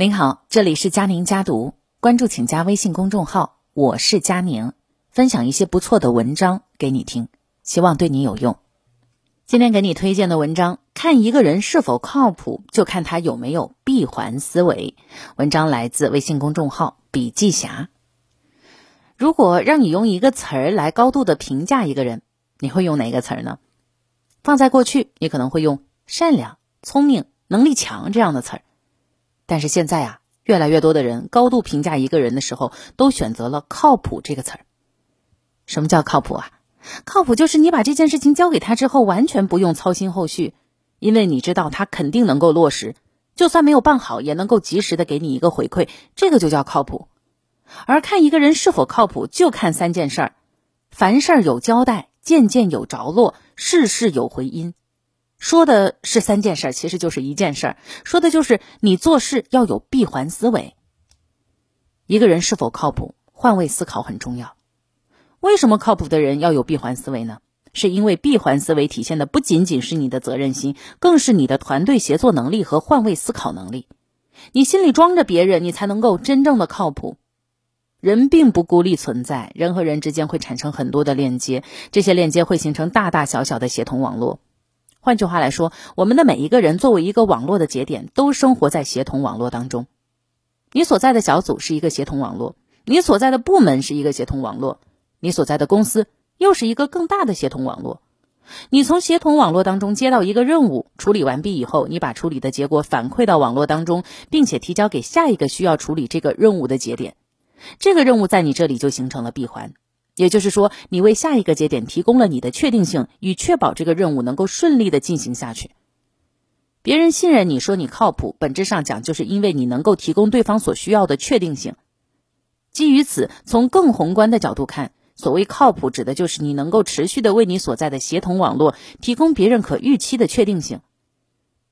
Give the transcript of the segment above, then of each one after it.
您好，这里是佳宁家读，关注请加微信公众号，我是佳宁，分享一些不错的文章给你听，希望对你有用。今天给你推荐的文章，看一个人是否靠谱，就看他有没有闭环思维。文章来自微信公众号笔记侠。如果让你用一个词儿来高度的评价一个人，你会用哪个词儿呢？放在过去，你可能会用善良、聪明、能力强这样的词儿。但是现在啊，越来越多的人高度评价一个人的时候，都选择了“靠谱”这个词儿。什么叫靠谱啊？靠谱就是你把这件事情交给他之后，完全不用操心后续，因为你知道他肯定能够落实，就算没有办好，也能够及时的给你一个回馈，这个就叫靠谱。而看一个人是否靠谱，就看三件事儿：凡事有交代，件件有着落，事事有回音。说的是三件事，其实就是一件事儿。说的就是你做事要有闭环思维。一个人是否靠谱，换位思考很重要。为什么靠谱的人要有闭环思维呢？是因为闭环思维体现的不仅仅是你的责任心，更是你的团队协作能力和换位思考能力。你心里装着别人，你才能够真正的靠谱。人并不孤立存在，人和人之间会产生很多的链接，这些链接会形成大大小小的协同网络。换句话来说，我们的每一个人作为一个网络的节点，都生活在协同网络当中。你所在的小组是一个协同网络，你所在的部门是一个协同网络，你所在的公司又是一个更大的协同网络。你从协同网络当中接到一个任务，处理完毕以后，你把处理的结果反馈到网络当中，并且提交给下一个需要处理这个任务的节点，这个任务在你这里就形成了闭环。也就是说，你为下一个节点提供了你的确定性，以确保这个任务能够顺利的进行下去。别人信任你说你靠谱，本质上讲就是因为你能够提供对方所需要的确定性。基于此，从更宏观的角度看，所谓靠谱，指的就是你能够持续的为你所在的协同网络提供别人可预期的确定性。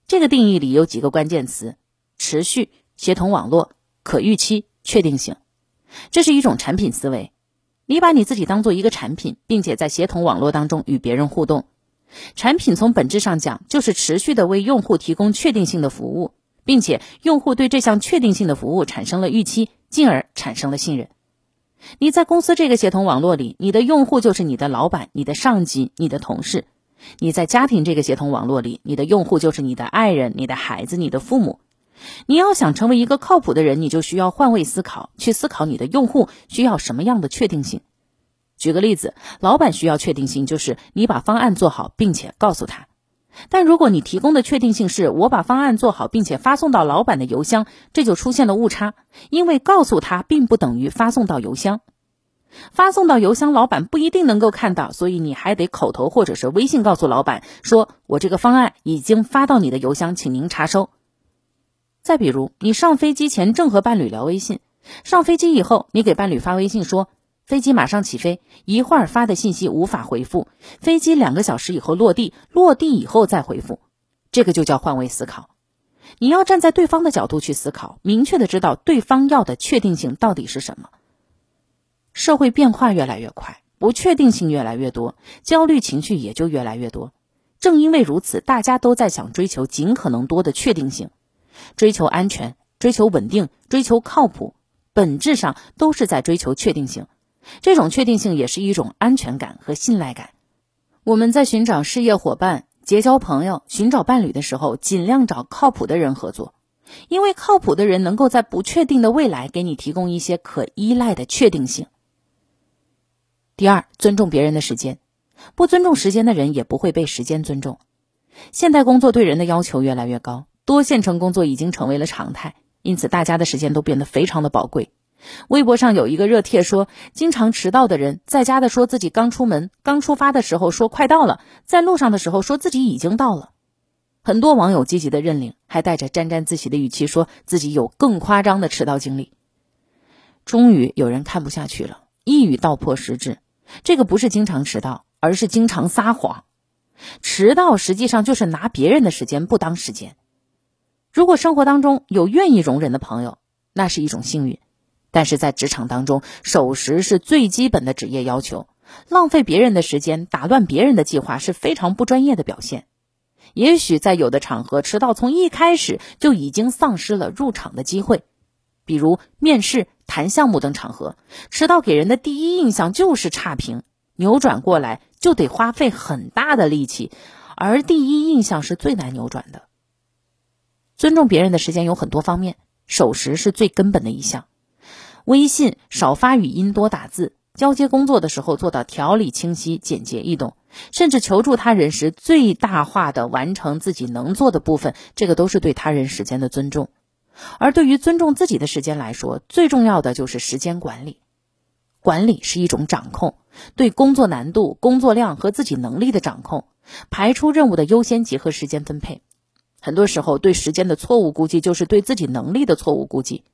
这个定义里有几个关键词：持续、协同网络、可预期、确定性。这是一种产品思维。你把你自己当做一个产品，并且在协同网络当中与别人互动。产品从本质上讲，就是持续的为用户提供确定性的服务，并且用户对这项确定性的服务产生了预期，进而产生了信任。你在公司这个协同网络里，你的用户就是你的老板、你的上级、你的同事；你在家庭这个协同网络里，你的用户就是你的爱人、你的孩子、你的父母。你要想成为一个靠谱的人，你就需要换位思考，去思考你的用户需要什么样的确定性。举个例子，老板需要确定性，就是你把方案做好，并且告诉他。但如果你提供的确定性是我把方案做好，并且发送到老板的邮箱，这就出现了误差，因为告诉他并不等于发送到邮箱。发送到邮箱，老板不一定能够看到，所以你还得口头或者是微信告诉老板，说我这个方案已经发到你的邮箱，请您查收。再比如，你上飞机前正和伴侣聊微信，上飞机以后，你给伴侣发微信说，飞机马上起飞，一会儿发的信息无法回复，飞机两个小时以后落地，落地以后再回复，这个就叫换位思考。你要站在对方的角度去思考，明确的知道对方要的确定性到底是什么。社会变化越来越快，不确定性越来越多，焦虑情绪也就越来越多。正因为如此，大家都在想追求尽可能多的确定性。追求安全，追求稳定，追求靠谱，本质上都是在追求确定性。这种确定性也是一种安全感和信赖感。我们在寻找事业伙伴、结交朋友、寻找伴侣的时候，尽量找靠谱的人合作，因为靠谱的人能够在不确定的未来给你提供一些可依赖的确定性。第二，尊重别人的时间，不尊重时间的人也不会被时间尊重。现代工作对人的要求越来越高。多线程工作已经成为了常态，因此大家的时间都变得非常的宝贵。微博上有一个热帖说，经常迟到的人，在家的说自己刚出门，刚出发的时候说快到了，在路上的时候说自己已经到了。很多网友积极的认领，还带着沾沾自喜的语气说自己有更夸张的迟到经历。终于有人看不下去了，一语道破实质：这个不是经常迟到，而是经常撒谎。迟到实际上就是拿别人的时间不当时间。如果生活当中有愿意容忍的朋友，那是一种幸运；但是在职场当中，守时是最基本的职业要求。浪费别人的时间，打乱别人的计划是非常不专业的表现。也许在有的场合，迟到从一开始就已经丧失了入场的机会，比如面试、谈项目等场合，迟到给人的第一印象就是差评，扭转过来就得花费很大的力气，而第一印象是最难扭转的。尊重别人的时间有很多方面，守时是最根本的一项。微信少发语音，多打字。交接工作的时候做到条理清晰、简洁易懂，甚至求助他人时最大化的完成自己能做的部分，这个都是对他人时间的尊重。而对于尊重自己的时间来说，最重要的就是时间管理。管理是一种掌控，对工作难度、工作量和自己能力的掌控，排出任务的优先级和时间分配。很多时候，对时间的错误估计就是对自己能力的错误估计。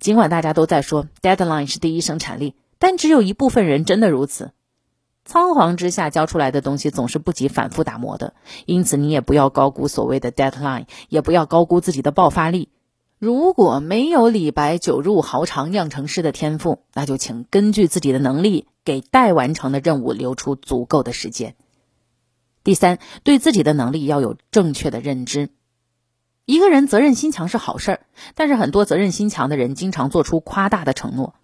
尽管大家都在说 deadline 是第一生产力。但只有一部分人真的如此，仓皇之下交出来的东西总是不及反复打磨的。因此，你也不要高估所谓的 deadline，也不要高估自己的爆发力。如果没有李白酒入豪肠酿成诗的天赋，那就请根据自己的能力，给待完成的任务留出足够的时间。第三，对自己的能力要有正确的认知。一个人责任心强是好事儿，但是很多责任心强的人经常做出夸大的承诺。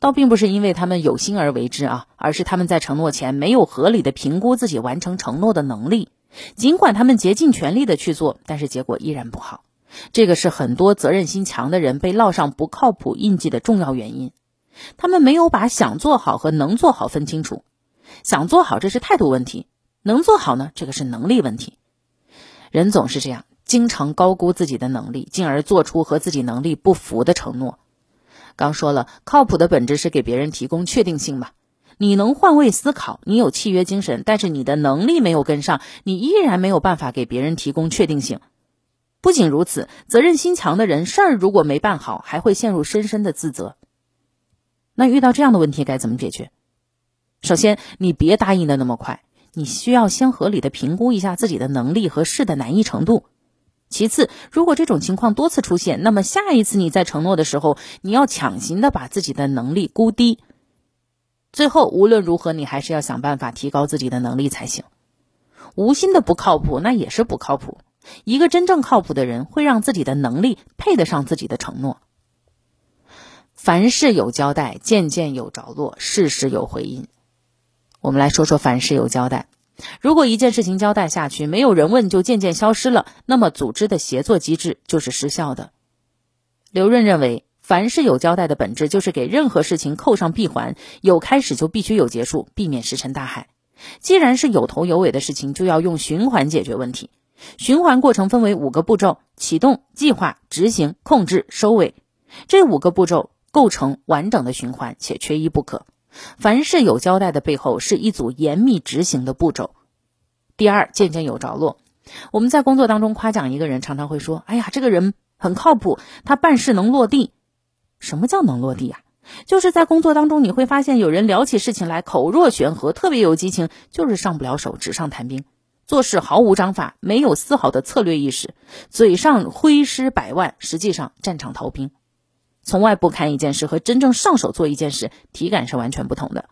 倒并不是因为他们有心而为之啊，而是他们在承诺前没有合理的评估自己完成承诺的能力。尽管他们竭尽全力的去做，但是结果依然不好。这个是很多责任心强的人被烙上不靠谱印记的重要原因。他们没有把想做好和能做好分清楚。想做好这是态度问题，能做好呢，这个是能力问题。人总是这样，经常高估自己的能力，进而做出和自己能力不符的承诺。刚说了，靠谱的本质是给别人提供确定性嘛。你能换位思考，你有契约精神，但是你的能力没有跟上，你依然没有办法给别人提供确定性。不仅如此，责任心强的人，事儿如果没办好，还会陷入深深的自责。那遇到这样的问题该怎么解决？首先，你别答应的那么快，你需要先合理的评估一下自己的能力和事的难易程度。其次，如果这种情况多次出现，那么下一次你在承诺的时候，你要强行的把自己的能力估低。最后，无论如何，你还是要想办法提高自己的能力才行。无心的不靠谱，那也是不靠谱。一个真正靠谱的人，会让自己的能力配得上自己的承诺。凡事有交代，件件有着落，事事有回音。我们来说说凡事有交代。如果一件事情交代下去，没有人问就渐渐消失了，那么组织的协作机制就是失效的。刘润认为，凡事有交代的本质就是给任何事情扣上闭环，有开始就必须有结束，避免石沉大海。既然是有头有尾的事情，就要用循环解决问题。循环过程分为五个步骤：启动、计划、执行、控制、收尾。这五个步骤构成完整的循环，且缺一不可。凡事有交代的背后，是一组严密执行的步骤。第二，件件有着落。我们在工作当中夸奖一个人，常常会说：“哎呀，这个人很靠谱，他办事能落地。”什么叫能落地啊？就是在工作当中，你会发现有人聊起事情来口若悬河，特别有激情，就是上不了手，纸上谈兵，做事毫无章法，没有丝毫的策略意识，嘴上挥师百万，实际上战场逃兵。从外部看一件事和真正上手做一件事，体感是完全不同的。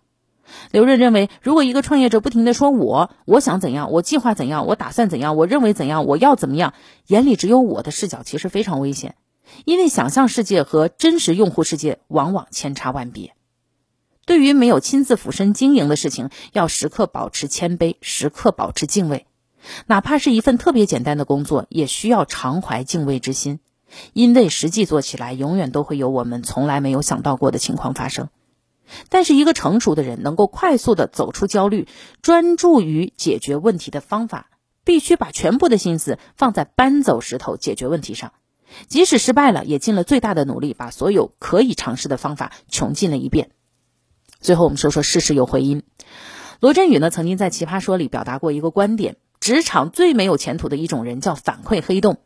刘润认为，如果一个创业者不停的说“我我想怎样，我计划怎样，我打算怎样，我认为怎样，我要怎么样”，眼里只有我的视角，其实非常危险。因为想象世界和真实用户世界往往千差万别。对于没有亲自俯身经营的事情，要时刻保持谦卑，时刻保持敬畏。哪怕是一份特别简单的工作，也需要常怀敬畏之心。因为实际做起来，永远都会有我们从来没有想到过的情况发生。但是，一个成熟的人能够快速的走出焦虑，专注于解决问题的方法，必须把全部的心思放在搬走石头解决问题上。即使失败了，也尽了最大的努力，把所有可以尝试的方法穷尽了一遍。最后，我们说说事事有回音。罗振宇呢，曾经在《奇葩说》里表达过一个观点：职场最没有前途的一种人叫反馈黑洞。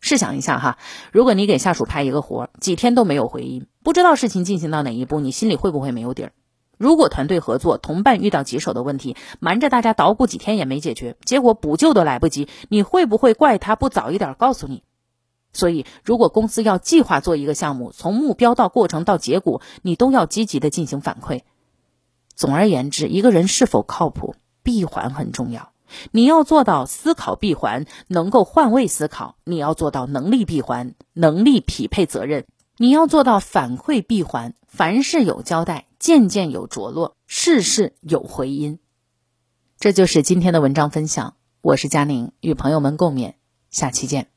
试想一下哈，如果你给下属派一个活，几天都没有回音，不知道事情进行到哪一步，你心里会不会没有底儿？如果团队合作，同伴遇到棘手的问题，瞒着大家捣鼓几天也没解决，结果补救都来不及，你会不会怪他不早一点告诉你？所以，如果公司要计划做一个项目，从目标到过程到结果，你都要积极的进行反馈。总而言之，一个人是否靠谱，闭环很重要。你要做到思考闭环，能够换位思考；你要做到能力闭环，能力匹配责任；你要做到反馈闭环，凡事有交代，件件有着落，事事有回音。这就是今天的文章分享。我是佳宁，与朋友们共勉。下期见。